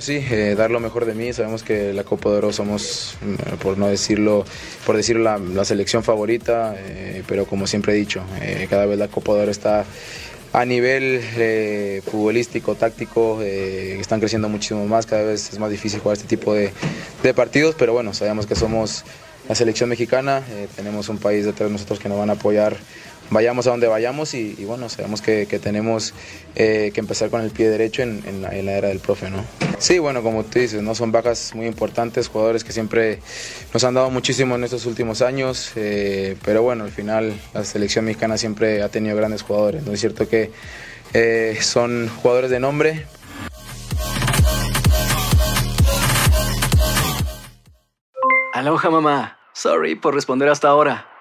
Sí, eh, dar lo mejor de mí. Sabemos que la Copa de Oro somos, mm, por no decirlo, por decirlo la, selección favorita, eh, pero como siempre he dicho, eh, cada vez la Copa de Oro está a nivel futbolístico, táctico, están creciendo muchísimo más, cada vez es más difícil jugar este tipo de, partidos, pero bueno, sabemos que somos la selección mexicana, tenemos un país detrás de nosotros que nos van a apoyar, vayamos a donde vayamos y, bueno, sabemos que, tenemos eh, que empezar con el pie derecho en, la, era del profe, ¿no? Sí, bueno, como tú dices, ¿no? son bajas muy importantes, jugadores que siempre nos han dado muchísimo en estos últimos años, eh, pero bueno, al final la selección mexicana siempre ha tenido grandes jugadores, ¿no? Es cierto que eh, son jugadores de nombre, Aloha mamá. Sorry por responder hasta ahora.